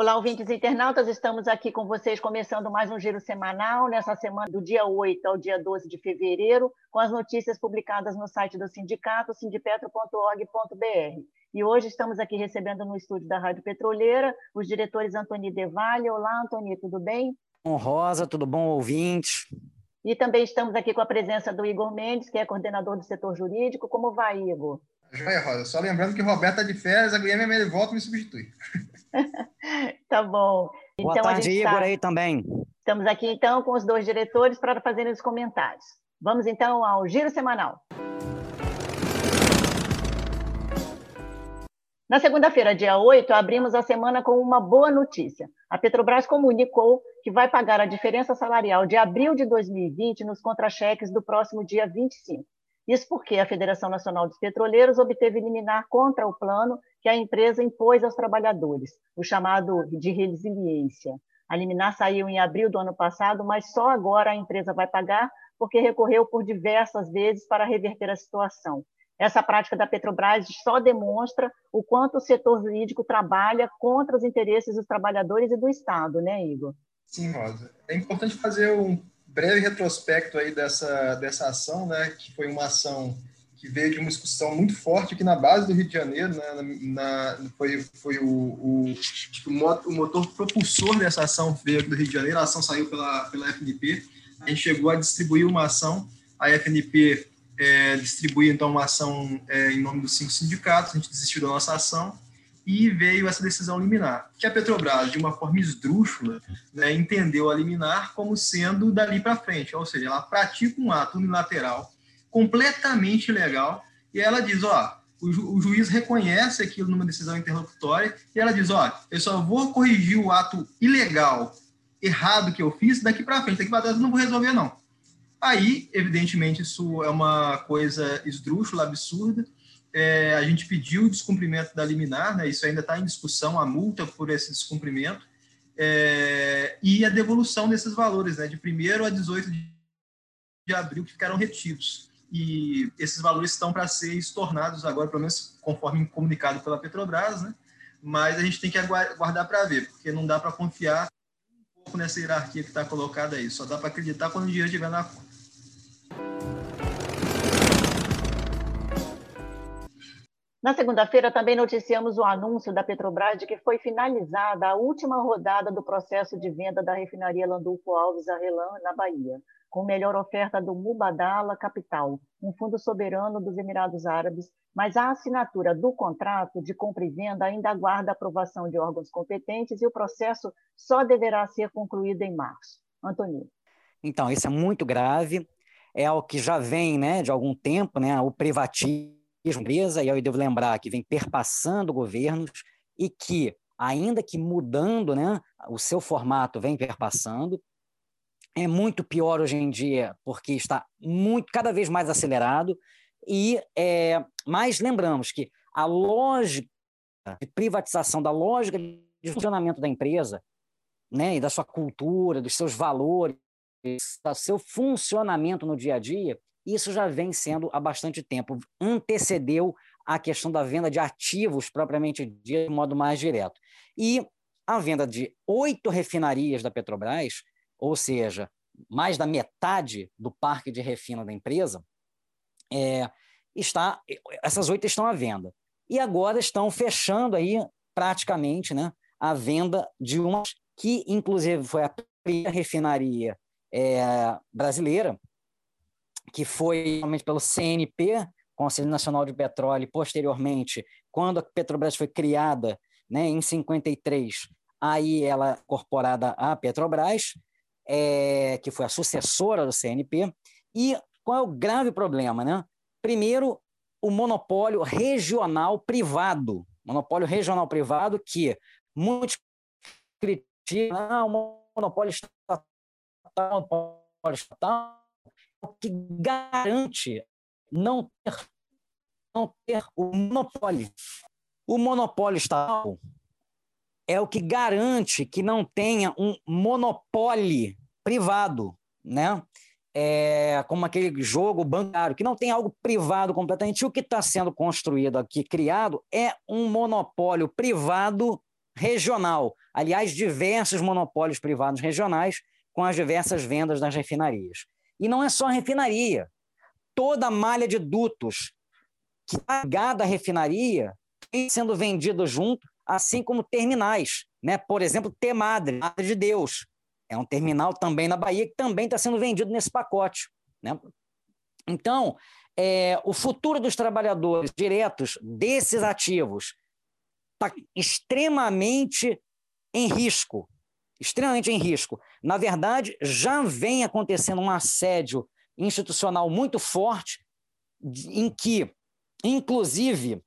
Olá, ouvintes internautas, estamos aqui com vocês começando mais um giro semanal, nessa semana do dia 8 ao dia 12 de fevereiro, com as notícias publicadas no site do sindicato, sindipetro.org.br. E hoje estamos aqui recebendo no estúdio da Rádio Petroleira os diretores Antoni Devalle. Olá, Antoni, tudo bem? Rosa, tudo bom, ouvintes? E também estamos aqui com a presença do Igor Mendes, que é coordenador do setor jurídico. Como vai, Igor? Joia, Rosa. Só lembrando que o Roberto está de férias, a Guilherme volta e me substitui. tá bom. Boa então, tarde, Igor, tá... aí também. Estamos aqui, então, com os dois diretores para fazerem os comentários. Vamos, então, ao Giro Semanal. Na segunda-feira, dia 8, abrimos a semana com uma boa notícia. A Petrobras comunicou que vai pagar a diferença salarial de abril de 2020 nos contra-cheques do próximo dia 25. Isso porque a Federação Nacional dos Petroleiros obteve liminar contra o plano que a empresa impôs aos trabalhadores, o chamado de resiliência. A liminar saiu em abril do ano passado, mas só agora a empresa vai pagar porque recorreu por diversas vezes para reverter a situação. Essa prática da Petrobras só demonstra o quanto o setor jurídico trabalha contra os interesses dos trabalhadores e do Estado, né, Igor? Sim, Rosa. É importante fazer um breve retrospecto aí dessa, dessa ação, né, que foi uma ação que veio de uma discussão muito forte aqui na base do Rio de Janeiro, né, na, na, foi, foi o, o, o, motor propulsor dessa ação veio do Rio de Janeiro, a ação saiu pela, pela FNP, a gente chegou a distribuir uma ação, a FNP é, distribuiu então uma ação é, em nome dos cinco sindicatos, a gente desistiu da nossa ação, e veio essa decisão liminar, que a Petrobras, de uma forma esdrúxula, né, entendeu a liminar como sendo dali para frente, ou seja, ela pratica um ato unilateral completamente ilegal e ela diz, ó, o, ju o juiz reconhece aquilo numa decisão interlocutória e ela diz, ó, eu só vou corrigir o ato ilegal, errado que eu fiz daqui para frente, daqui para trás eu não vou resolver não. Aí, evidentemente, isso é uma coisa esdrúxula, absurda, é, a gente pediu o descumprimento da liminar, né, isso ainda está em discussão, a multa por esse descumprimento, é, e a devolução desses valores, né, de 1 a 18 de abril, que ficaram retidos. E esses valores estão para ser estornados agora, pelo menos conforme comunicado pela Petrobras, né, mas a gente tem que aguardar para ver, porque não dá para confiar um pouco nessa hierarquia que está colocada aí, só dá para acreditar quando o dinheiro estiver na Na segunda-feira, também noticiamos o anúncio da Petrobras de que foi finalizada a última rodada do processo de venda da refinaria Landulfo Alves Arrelan, na Bahia, com melhor oferta do Mubadala Capital, um fundo soberano dos Emirados Árabes, mas a assinatura do contrato de compra e venda ainda aguarda aprovação de órgãos competentes e o processo só deverá ser concluído em março. Antônio. Então, isso é muito grave, é algo que já vem né, de algum tempo, né, o privatismo empresa, e eu devo lembrar que vem perpassando governos e que, ainda que mudando né, o seu formato, vem perpassando. É muito pior hoje em dia, porque está muito cada vez mais acelerado. E é, mas lembramos que a lógica de privatização, da lógica de funcionamento da empresa, né, e da sua cultura, dos seus valores, do seu funcionamento no dia a dia, isso já vem sendo há bastante tempo, antecedeu a questão da venda de ativos propriamente de modo mais direto. E a venda de oito refinarias da Petrobras, ou seja, mais da metade do parque de refino da empresa, é, está, essas oito estão à venda. E agora estão fechando aí praticamente né, a venda de uma que, inclusive, foi a primeira refinaria é, brasileira que foi realmente pelo CNP, Conselho Nacional de Petróleo, e posteriormente, quando a Petrobras foi criada, né, em 53, aí ela incorporada à Petrobras, é, que foi a sucessora do CNP. E qual é o grave problema? Né? Primeiro, o monopólio regional privado. Monopólio regional privado que muitos criticam, ah, o monopólio estatal estatal é o que garante não ter, não ter o monopólio. O monopólio estatal é o que garante que não tenha um monopólio privado, né? É, como aquele jogo bancário, que não tem algo privado completamente. O que está sendo construído aqui, criado, é um monopólio privado regional. Aliás, diversos monopólios privados regionais com as diversas vendas das refinarias. E não é só a refinaria. Toda a malha de dutos que está ligada à refinaria tem sendo vendido junto, assim como terminais. Né? Por exemplo, T-Madre, Madre de Deus. É um terminal também na Bahia que também está sendo vendido nesse pacote. Né? Então, é, o futuro dos trabalhadores diretos desses ativos está extremamente em risco extremamente em risco. Na verdade, já vem acontecendo um assédio institucional muito forte, em que, inclusive,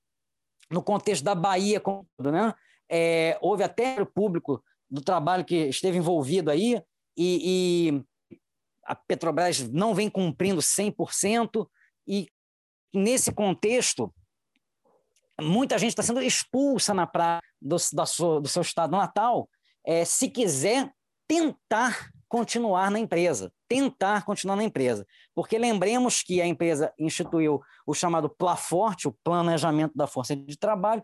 no contexto da Bahia, né, é, houve até o público do trabalho que esteve envolvido aí, e, e a Petrobras não vem cumprindo 100%, e nesse contexto, muita gente está sendo expulsa na praia do, sua, do seu estado natal, é, se quiser tentar continuar na empresa, tentar continuar na empresa. Porque lembremos que a empresa instituiu o chamado PLAFORTE, o Planejamento da Força de Trabalho,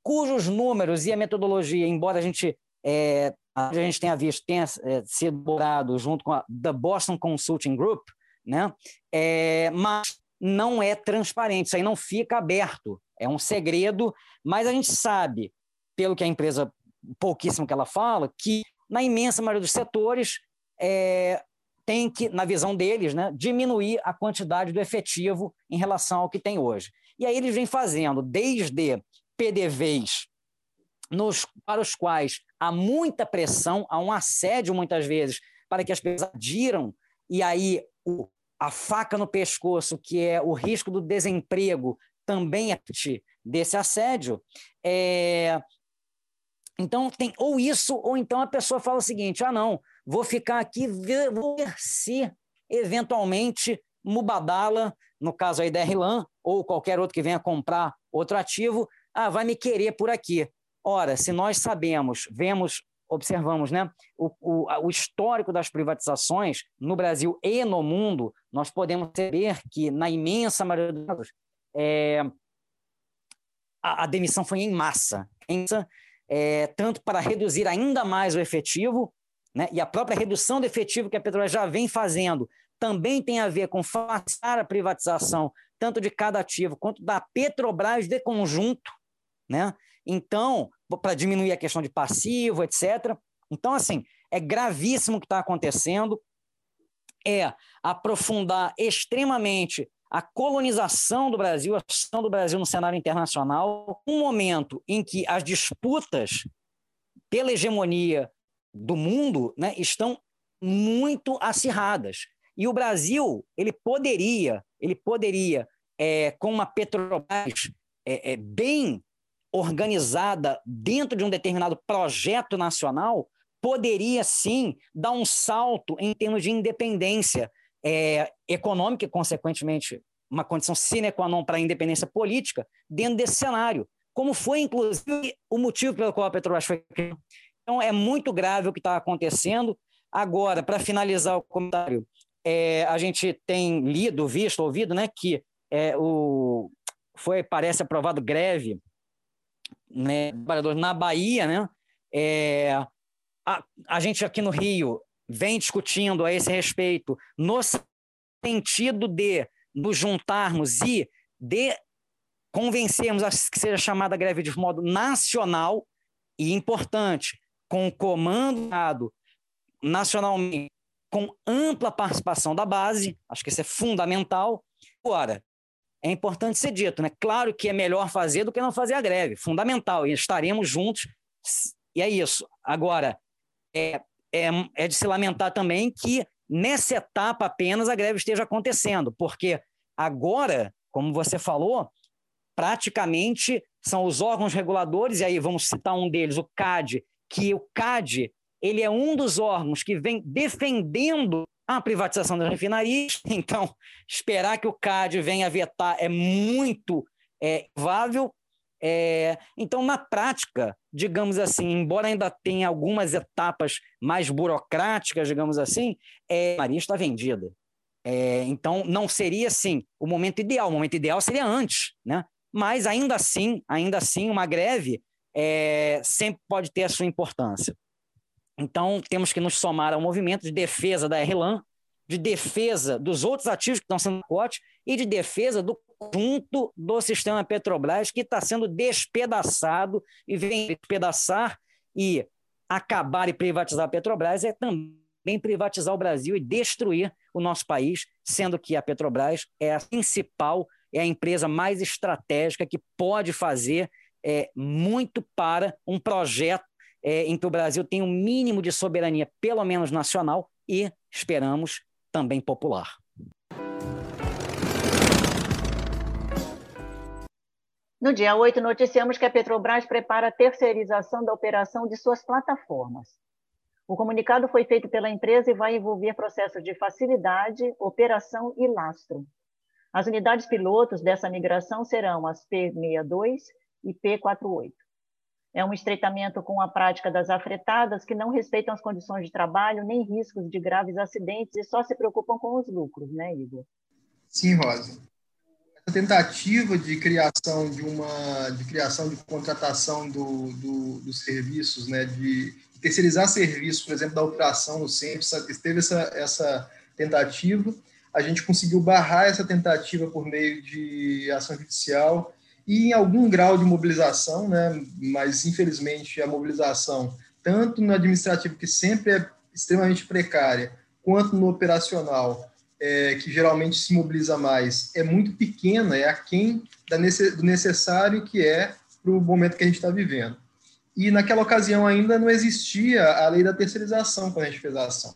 cujos números e a metodologia, embora a gente, é, a gente tenha visto, tenha é, sido elaborado junto com a The Boston Consulting Group, né? É, mas não é transparente, isso aí não fica aberto, é um segredo, mas a gente sabe, pelo que a empresa pouquíssimo que ela fala, que na imensa maioria dos setores é, tem que, na visão deles, né, diminuir a quantidade do efetivo em relação ao que tem hoje. E aí eles vêm fazendo, desde PDVs nos, para os quais há muita pressão, há um assédio muitas vezes para que as pessoas adiram, e aí o, a faca no pescoço, que é o risco do desemprego, também é desse assédio, é, então tem ou isso, ou então a pessoa fala o seguinte: ah, não, vou ficar aqui, ver, vou ver se eventualmente Mubadala, no caso aí da RLAN, ou qualquer outro que venha comprar outro ativo, ah, vai me querer por aqui. Ora, se nós sabemos, vemos, observamos né, o, o, o histórico das privatizações no Brasil e no mundo, nós podemos saber que, na imensa maioria dos casos, é, a, a demissão foi em massa. Em massa é, tanto para reduzir ainda mais o efetivo, né, e a própria redução do efetivo que a Petrobras já vem fazendo também tem a ver com facilitar a privatização, tanto de cada ativo quanto da Petrobras de conjunto, né? Então, para diminuir a questão de passivo, etc. Então, assim, é gravíssimo o que está acontecendo, é aprofundar extremamente a colonização do Brasil, a ação do Brasil no cenário internacional, um momento em que as disputas pela hegemonia do mundo né, estão muito acirradas. E o Brasil, ele poderia, ele poderia, é, com uma Petrobras é, é, bem organizada dentro de um determinado projeto nacional, poderia sim dar um salto em termos de independência é, econômica e, consequentemente, uma condição sine qua non para a independência política dentro desse cenário, como foi, inclusive, o motivo pelo qual a Petrobras foi criada. Então, é muito grave o que está acontecendo. Agora, para finalizar o comentário, é, a gente tem lido, visto, ouvido, né, que é, o, foi, parece aprovado greve né, na Bahia, né, é, a, a gente aqui no Rio vem discutindo a esse respeito no sentido de nos juntarmos e de convencermos a que seja chamada greve de modo nacional e importante, com comando nacionalmente, com ampla participação da base, acho que isso é fundamental. Agora, é importante ser dito, né? Claro que é melhor fazer do que não fazer a greve, fundamental, e estaremos juntos, e é isso. Agora, é, é, é de se lamentar também que nessa etapa apenas a greve esteja acontecendo, porque agora, como você falou, praticamente são os órgãos reguladores, e aí vamos citar um deles, o CAD, que o CAD ele é um dos órgãos que vem defendendo a privatização das refinarias, então esperar que o CAD venha vetar é muito é, vável. É, então, na prática, digamos assim, embora ainda tenha algumas etapas mais burocráticas, digamos assim, é, a Maria está vendida. É, então, não seria assim o momento ideal. O momento ideal seria antes, né? Mas ainda assim, ainda assim, uma greve é, sempre pode ter a sua importância. Então, temos que nos somar ao movimento de defesa da RLAN, de defesa dos outros ativos que estão sendo cote e de defesa do conjunto do sistema Petrobras que está sendo despedaçado e vem despedaçar e acabar e privatizar a Petrobras é também privatizar o Brasil e destruir o nosso país, sendo que a Petrobras é a principal, é a empresa mais estratégica que pode fazer é, muito para um projeto é, em que o Brasil tem um mínimo de soberania, pelo menos nacional, e esperamos também popular. No dia 8, noticiamos que a Petrobras prepara a terceirização da operação de suas plataformas. O comunicado foi feito pela empresa e vai envolver processos de facilidade, operação e lastro. As unidades pilotos dessa migração serão as P62 e P48 é um estreitamento com a prática das afretadas que não respeitam as condições de trabalho nem riscos de graves acidentes e só se preocupam com os lucros, né, Igor? Sim, Rosa. Tentativa de criação de uma de criação de contratação do, do, dos serviços, né, de terceirizar serviços, por exemplo, da operação no SEMP, teve essa, essa tentativa. A gente conseguiu barrar essa tentativa por meio de ação judicial e em algum grau de mobilização, né, mas infelizmente a mobilização, tanto no administrativo, que sempre é extremamente precária, quanto no operacional, é, que geralmente se mobiliza mais, é muito pequena, é aquém da do necessário que é para o momento que a gente está vivendo. E naquela ocasião ainda não existia a lei da terceirização quando a gente fez a ação.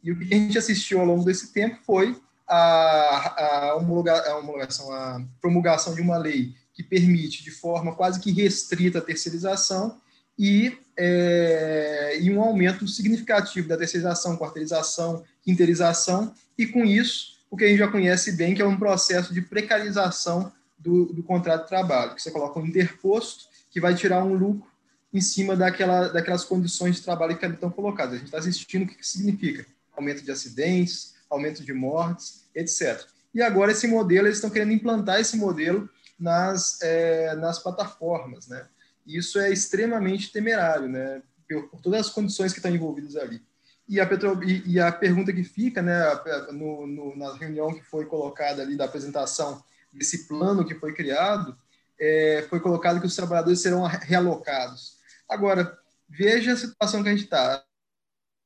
E o que a gente assistiu ao longo desse tempo foi a, a, homologação, a promulgação de uma lei que permite de forma quase que restrita a terceirização e, é, e um aumento significativo da terceirização, quarteirização, quinterização, e com isso, o que a gente já conhece bem, que é um processo de precarização do, do contrato de trabalho, que você coloca um interposto que vai tirar um lucro em cima daquela, daquelas condições de trabalho que ali estão colocadas. A gente está assistindo o que, que significa aumento de acidentes, aumento de mortes, etc. E agora esse modelo, eles estão querendo implantar esse modelo nas, é, nas plataformas, né? Isso é extremamente temerário, né? Por, por, todas as condições que estão envolvidas ali. E a, Petro, e, e a pergunta que fica, né, no, no, na reunião que foi colocada ali da apresentação desse plano que foi criado, é, foi colocado que os trabalhadores serão realocados. Agora, veja a situação que a gente está.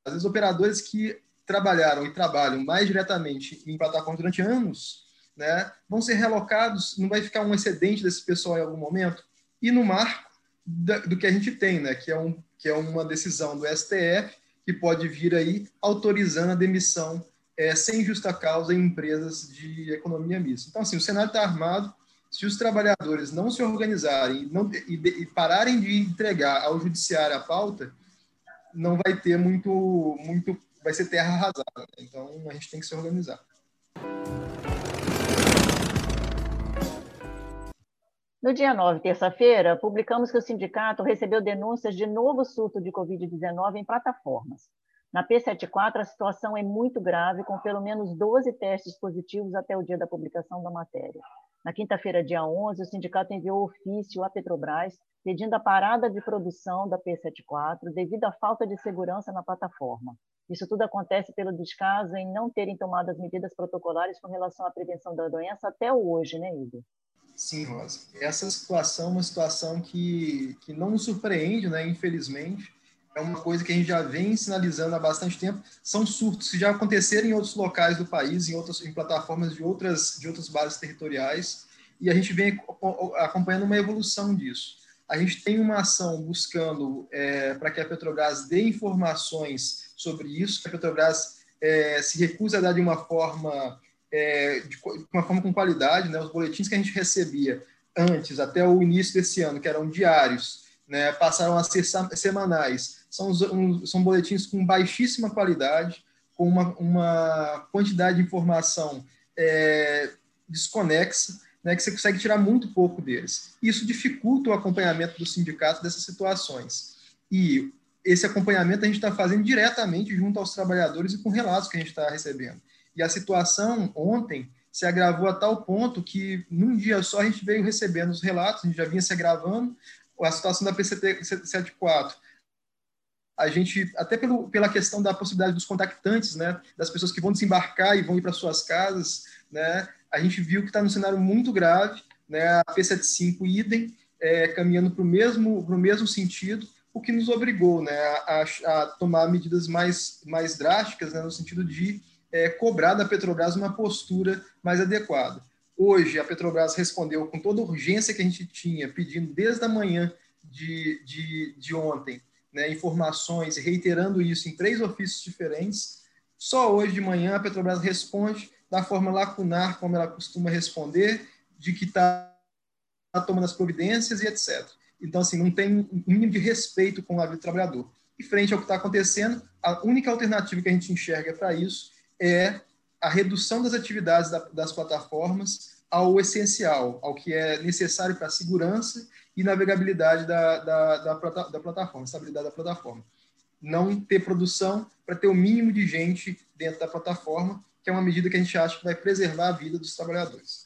Às vezes, operadores que trabalharam e trabalham mais diretamente em plataformas durante anos né, vão ser relocados, não vai ficar um excedente desse pessoal em algum momento? E no marco do que a gente tem, né, que, é um, que é uma decisão do STF, que pode vir aí autorizando a demissão é, sem justa causa em empresas de economia mista. Então, assim, o Senado está armado, se os trabalhadores não se organizarem não, e, e, pararem de entregar ao judiciário a pauta, não vai ter muito, muito vai ser terra arrasada. Então, a gente tem que se organizar. No dia 9, terça-feira, publicamos que o sindicato recebeu denúncias de novo surto de Covid-19 em plataformas. Na P74, a situação é muito grave, com pelo menos 12 testes positivos até o dia da publicação da matéria. Na quinta-feira, dia 11, o sindicato enviou ofício à Petrobras pedindo a parada de produção da P74 devido à falta de segurança na plataforma. Isso tudo acontece pelo descaso em não terem tomado as medidas protocolares com relação à prevenção da doença até hoje, né, Igor? Sim, Rosa. Essa situação é uma situação que, que não nos surpreende, né? infelizmente. É uma coisa que a gente já vem sinalizando há bastante tempo. São surtos que já aconteceram em outros locais do país, em, outras, em plataformas de outras, de outras bases territoriais, e a gente vem acompanhando uma evolução disso. A gente tem uma ação buscando é, para que a Petrobras dê informações sobre isso, que a Petrobras é, se recusa a dar de uma forma é, de uma forma com qualidade, né? Os boletins que a gente recebia antes, até o início desse ano, que eram diários, né, passaram a ser semanais. São, um, são boletins com baixíssima qualidade, com uma, uma quantidade de informação é, desconexa, né, que você consegue tirar muito pouco deles. Isso dificulta o acompanhamento do sindicato dessas situações. E esse acompanhamento a gente está fazendo diretamente junto aos trabalhadores e com relatos que a gente está recebendo. E a situação ontem se agravou a tal ponto que num dia só a gente veio recebendo os relatos, a gente já vinha se agravando, a situação da PCT 74 a gente, até pelo, pela questão da possibilidade dos contactantes, né, das pessoas que vão desembarcar e vão ir para suas casas, né, a gente viu que está num cenário muito grave, né, a P75 idem, é, caminhando para o mesmo, mesmo sentido, o que nos obrigou né, a, a tomar medidas mais, mais drásticas, né, no sentido de é, cobrar da Petrobras uma postura mais adequada. Hoje, a Petrobras respondeu com toda a urgência que a gente tinha, pedindo desde a manhã de, de, de ontem né, informações, reiterando isso em três ofícios diferentes. Só hoje de manhã a Petrobras responde da forma lacunar, como ela costuma responder, de que está tomando as providências e etc. Então, assim, não tem um mínimo de respeito com a vida do trabalhador. E frente ao que está acontecendo, a única alternativa que a gente enxerga para isso é a redução das atividades da, das plataformas ao essencial, ao que é necessário para a segurança e navegabilidade da, da, da, da plataforma, estabilidade da plataforma. Não ter produção para ter o mínimo de gente dentro da plataforma, que é uma medida que a gente acha que vai preservar a vida dos trabalhadores.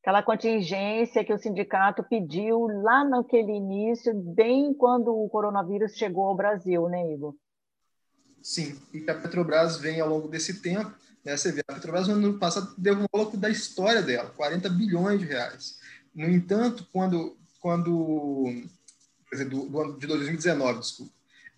Aquela contingência que o sindicato pediu lá naquele início, bem quando o coronavírus chegou ao Brasil, né, Igor? Sim, e que a Petrobras vem ao longo desse tempo, né, você vê, a Petrobras no ano passado deu um louco da história dela, 40 bilhões de reais. No entanto, quando quando dizer, do, do, ano de 2019, desculpa.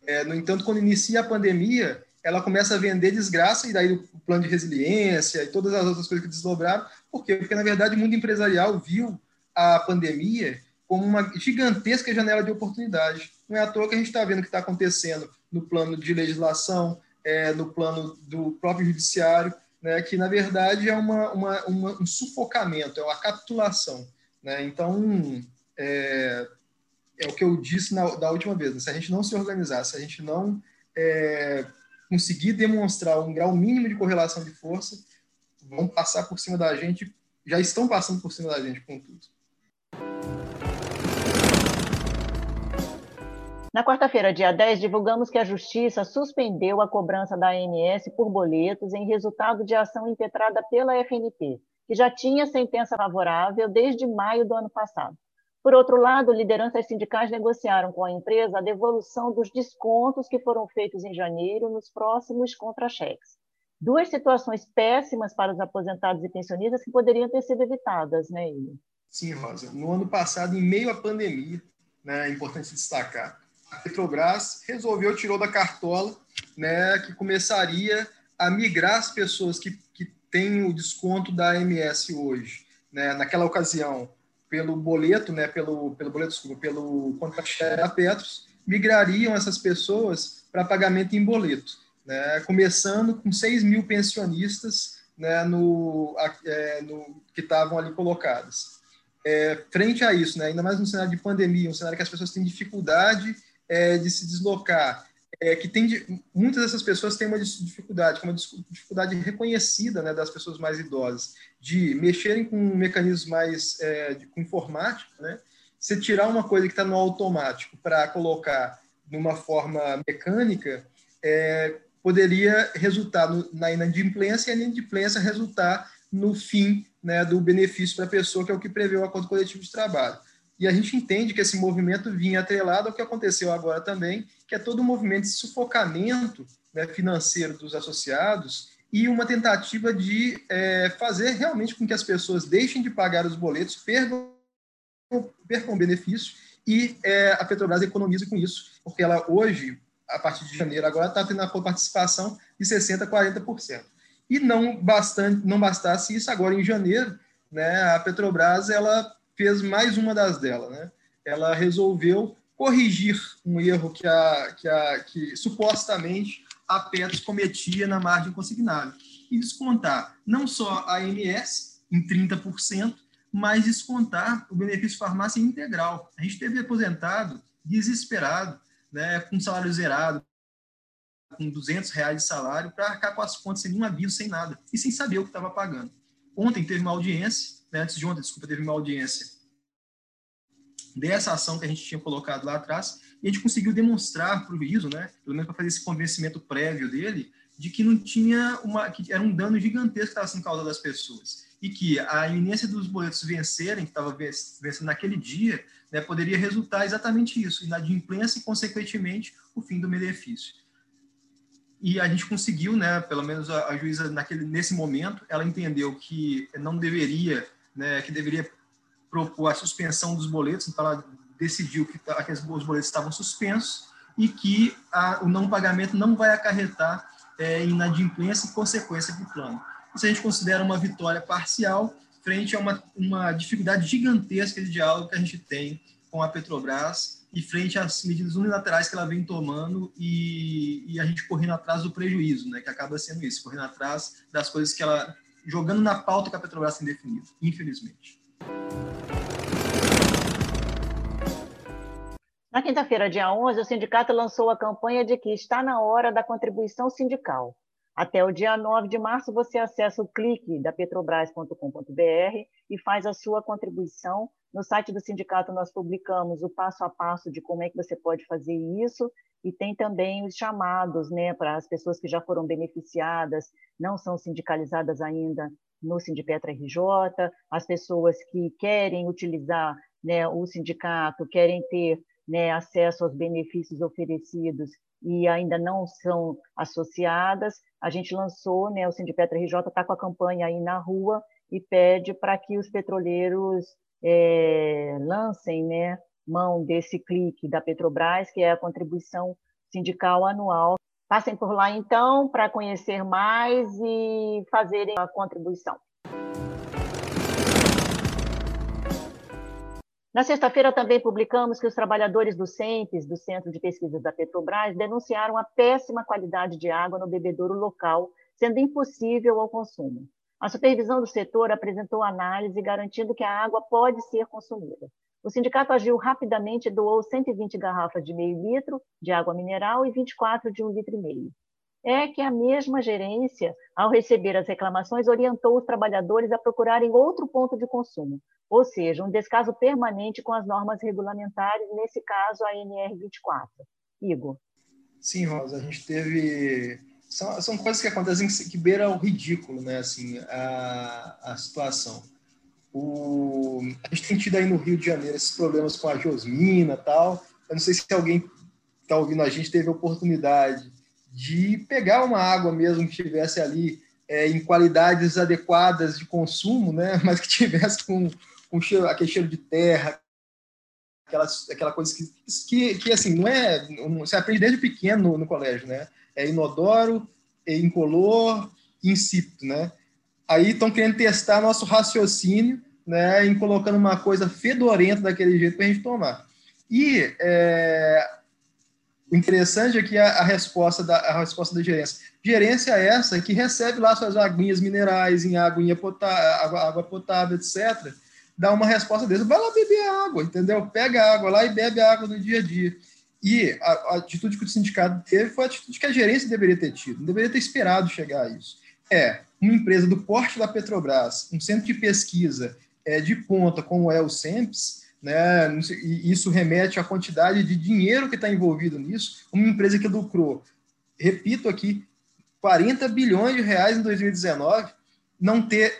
É, no entanto, quando inicia a pandemia, ela começa a vender desgraça e daí o plano de resiliência e todas as outras coisas que desdobraram. Por quê? Porque, na verdade, o mundo empresarial viu a pandemia como uma gigantesca janela de oportunidade. Não é à toa que a gente está vendo o que está acontecendo no plano de legislação, é, no plano do próprio judiciário, né, que, na verdade, é uma, uma, uma, um sufocamento, é uma capitulação. Né? Então, é, é o que eu disse na, da última vez, né? se a gente não se organizar, se a gente não é, conseguir demonstrar um grau mínimo de correlação de força, vão passar por cima da gente, já estão passando por cima da gente com Na quarta-feira, dia 10, divulgamos que a Justiça suspendeu a cobrança da ANS por boletos em resultado de ação impetrada pela FNP, que já tinha sentença favorável desde maio do ano passado. Por outro lado, lideranças sindicais negociaram com a empresa a devolução dos descontos que foram feitos em janeiro nos próximos contra-cheques. Duas situações péssimas para os aposentados e pensionistas que poderiam ter sido evitadas, né, Ilha? Sim, Rosa. No ano passado, em meio à pandemia, né, é importante destacar, Petrobras resolveu, tirou da cartola, né, que começaria a migrar as pessoas que, que têm o desconto da AMS hoje. Né, naquela ocasião, pelo boleto, né, pelo, pelo boleto, desculpa, pelo contrato da Petros, migrariam essas pessoas para pagamento em boleto, né, começando com 6 mil pensionistas né, no, é, no, que estavam ali colocadas. É, frente a isso, né, ainda mais no cenário de pandemia, um cenário que as pessoas têm dificuldade é, de se deslocar, é, que tem muitas dessas pessoas têm uma dificuldade, uma dificuldade reconhecida né, das pessoas mais idosas, de mexerem com mecanismos mais é, de, com informática, né? Você tirar uma coisa que está no automático para colocar numa forma mecânica, é, poderia resultar no, na inadimplência e a inadimplência resultar no fim né, do benefício para a pessoa, que é o que prevê o acordo coletivo de trabalho. E a gente entende que esse movimento vinha atrelado ao que aconteceu agora também, que é todo um movimento de sufocamento né, financeiro dos associados e uma tentativa de é, fazer realmente com que as pessoas deixem de pagar os boletos, percam, percam benefício e é, a Petrobras economize com isso, porque ela hoje, a partir de janeiro, agora está tendo a participação de 60%, 40%. E não, bastante, não bastasse isso, agora em janeiro, né, a Petrobras ela fez mais uma das dela. Né? Ela resolveu corrigir um erro que, a, que, a, que supostamente a Petros cometia na margem consignável e descontar não só a AMS em 30%, mas descontar o benefício farmácia integral. A gente teve aposentado desesperado, né, com salário zerado, com 200 reais de salário, para arcar com as contas sem nenhum aviso, sem nada, e sem saber o que estava pagando. Ontem teve uma audiência, né, antes de ontem, desculpa, teve uma audiência dessa ação que a gente tinha colocado lá atrás, e a gente conseguiu demonstrar para o juízo, né, pelo menos para fazer esse convencimento prévio dele, de que não tinha uma, que era um dano gigantesco que estava sendo causado às pessoas e que a iminência dos boletos vencerem, que estava vencendo naquele dia, né, poderia resultar exatamente isso, inadimplência e, consequentemente, o fim do benefício. E a gente conseguiu, né, pelo menos a, a juíza naquele, nesse momento, ela entendeu que não deveria, né, que deveria propor a suspensão dos boletos, então ela decidiu que, que os boletos estavam suspensos e que a, o não pagamento não vai acarretar é, inadimplência e consequência do plano. Isso a gente considera uma vitória parcial frente a uma, uma dificuldade gigantesca de diálogo que a gente tem com a Petrobras e frente às medidas unilaterais que ela vem tomando e, e, a gente correndo atrás do prejuízo, né, que acaba sendo isso, correndo atrás das coisas que ela jogando na pauta que a Petrobras tem definido, infelizmente. Na quinta-feira, dia 11, o sindicato lançou a campanha de que está na hora da contribuição sindical. Até o dia 9 de março, você acessa o clique da petrobras.com.br e faz a sua contribuição. No site do sindicato, nós publicamos o passo a passo de como é que você pode fazer isso e tem também os chamados né, para as pessoas que já foram beneficiadas, não são sindicalizadas ainda no Sindipetra RJ, as pessoas que querem utilizar né, o sindicato, querem ter né, acesso aos benefícios oferecidos e ainda não são associadas, a gente lançou, né, o Sindipetra RJ está com a campanha aí na rua e pede para que os petroleiros é, lancem né, mão desse clique da Petrobras, que é a contribuição sindical anual. Passem por lá, então, para conhecer mais e fazerem a contribuição. Na sexta-feira, também publicamos que os trabalhadores do CENPES, do Centro de Pesquisas da Petrobras, denunciaram a péssima qualidade de água no bebedouro local, sendo impossível ao consumo. A supervisão do setor apresentou análise garantindo que a água pode ser consumida. O sindicato agiu rapidamente e doou 120 garrafas de meio litro de água mineral e 24 de um litro e meio é que a mesma gerência, ao receber as reclamações, orientou os trabalhadores a procurarem outro ponto de consumo, ou seja, um descaso permanente com as normas regulamentares, nesse caso a NR24. Igor. Sim, Rosa, a gente teve. São, são coisas que acontecem que, que beira o ridículo, né? Assim, a, a situação. O, a gente tem tido aí no Rio de Janeiro esses problemas com a Josmina tal. Eu não sei se alguém que está ouvindo a gente teve a oportunidade de pegar uma água mesmo que estivesse ali é, em qualidades adequadas de consumo, né? mas que tivesse com, com cheiro, aquele cheiro de terra, aquela, aquela coisa que, que, que assim, não é. Você aprende desde pequeno no, no colégio, né? É inodoro, é incolor, incito, né? Aí estão querendo testar nosso raciocínio, né? Em colocando uma coisa fedorenta daquele jeito para a gente tomar. E é, o interessante é que a, a, resposta da, a resposta da gerência. Gerência é essa que recebe lá suas aguinhas minerais em aguinha potável, água, água potável, etc. Dá uma resposta dessa, vai lá beber água, entendeu? Pega a água lá e bebe a água no dia a dia. E a, a, atitude que o sindicato teve foi a atitude que a gerência deveria ter tido, não deveria ter esperado chegar a isso. É uma empresa do porte da Petrobras, um centro de pesquisa é, de ponta, como é o SEMPS, né? E isso remete à quantidade de dinheiro que está envolvido nisso. Uma empresa que lucrou, repito aqui, 40 bilhões de reais em 2019, não ter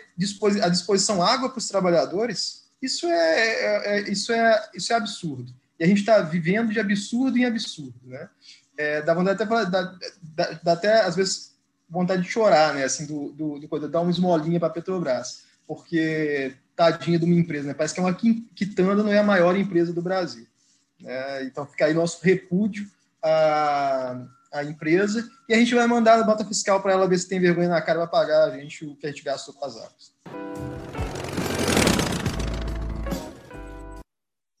à disposição água para os trabalhadores, isso é, é, é, isso, é, isso é absurdo. E a gente está vivendo de absurdo em absurdo. Né? É, dá vontade até, dá, dá, dá, até, às vezes, vontade de chorar, né? assim, do, do, do dar uma esmolinha para a Petrobras, porque tadinha de uma empresa, né? Parece que é uma quitanda, não é a maior empresa do Brasil. Né? Então fica aí nosso repúdio à, à empresa e a gente vai mandar a nota fiscal para ela ver se tem vergonha na cara para pagar a gente o que a gente gastou com as águas.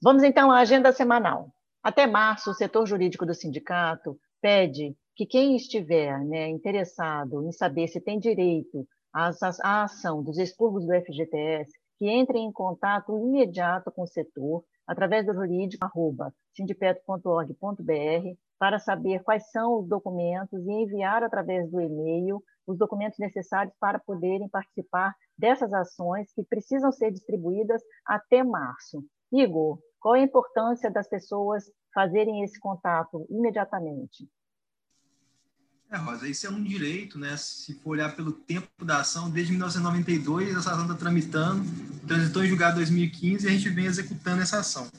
Vamos então à agenda semanal. Até março, o setor jurídico do sindicato pede que quem estiver né, interessado em saber se tem direito à ação dos expurgos do FGTS que entrem em contato imediato com o setor através do jurídico arroba sindipetro.org.br para saber quais são os documentos e enviar através do e-mail os documentos necessários para poderem participar dessas ações que precisam ser distribuídas até março. Igor, qual a importância das pessoas fazerem esse contato imediatamente? É, Rosa, isso é um direito, né? Se for olhar pelo tempo da ação, desde 1992 essa ação está tramitando, transitou em julgado em 2015 e a gente vem executando essa ação.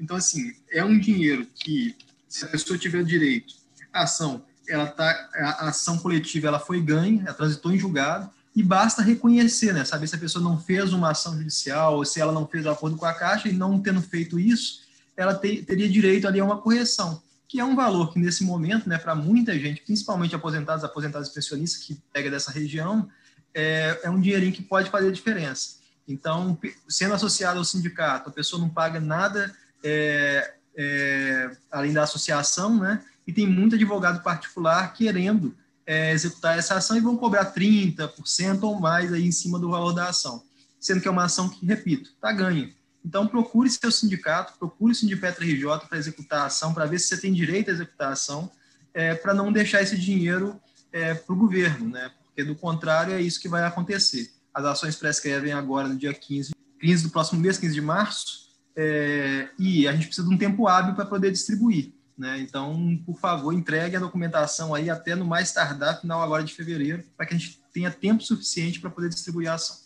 Então, assim, é um dinheiro que, se a pessoa tiver direito, a ação, ela tá, a ação coletiva ela foi ganha, ela transitou em julgado, e basta reconhecer, né? Saber se a pessoa não fez uma ação judicial ou se ela não fez acordo com a Caixa e não tendo feito isso, ela te, teria direito ali a uma correção que é um valor que nesse momento, né, para muita gente, principalmente aposentados, aposentados pensionistas que pega dessa região, é, é um dinheirinho que pode fazer diferença. Então, sendo associado ao sindicato, a pessoa não paga nada é, é, além da associação, né? E tem muito advogado particular querendo é, executar essa ação e vão cobrar 30% ou mais aí em cima do valor da ação, sendo que é uma ação que, repito, está ganha. Então, procure seu sindicato, procure o Sindipetra RJ para executar a ação, para ver se você tem direito a executar a ação, é, para não deixar esse dinheiro é, para o governo, né? porque do contrário é isso que vai acontecer. As ações prescrevem agora no dia 15, 15 do próximo mês, 15 de março, é, e a gente precisa de um tempo hábil para poder distribuir. Né? Então, por favor, entregue a documentação aí até no mais tardar, final agora de fevereiro, para que a gente tenha tempo suficiente para poder distribuir a ação.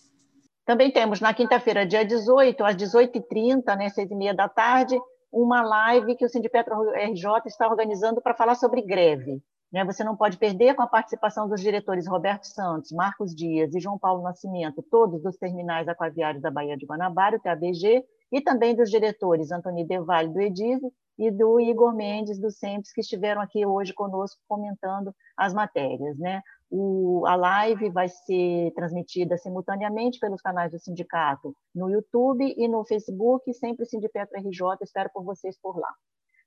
Também temos na quinta-feira, dia 18, às 18h30, né, 6h30 da tarde, uma live que o Sindipetro RJ está organizando para falar sobre greve. Né? Você não pode perder com a participação dos diretores Roberto Santos, Marcos Dias e João Paulo Nascimento, todos dos terminais aquaviários da Baía de Guanabara, o TABG, e também dos diretores Antônio Devalle, do Edise, e do Igor Mendes, do SEMPS, que estiveram aqui hoje conosco comentando as matérias. Né? O, a live vai ser transmitida simultaneamente pelos canais do sindicato no YouTube e no Facebook, sempre Sindipetro RJ, espero por vocês por lá.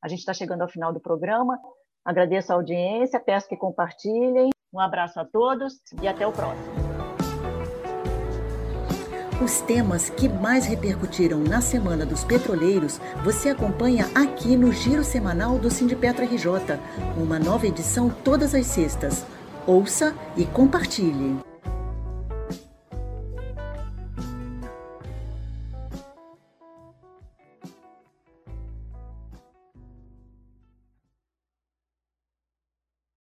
A gente está chegando ao final do programa, agradeço a audiência, peço que compartilhem, um abraço a todos e até o próximo. Os temas que mais repercutiram na Semana dos Petroleiros você acompanha aqui no Giro Semanal do Sindipetro RJ, uma nova edição todas as sextas. Ouça e compartilhe.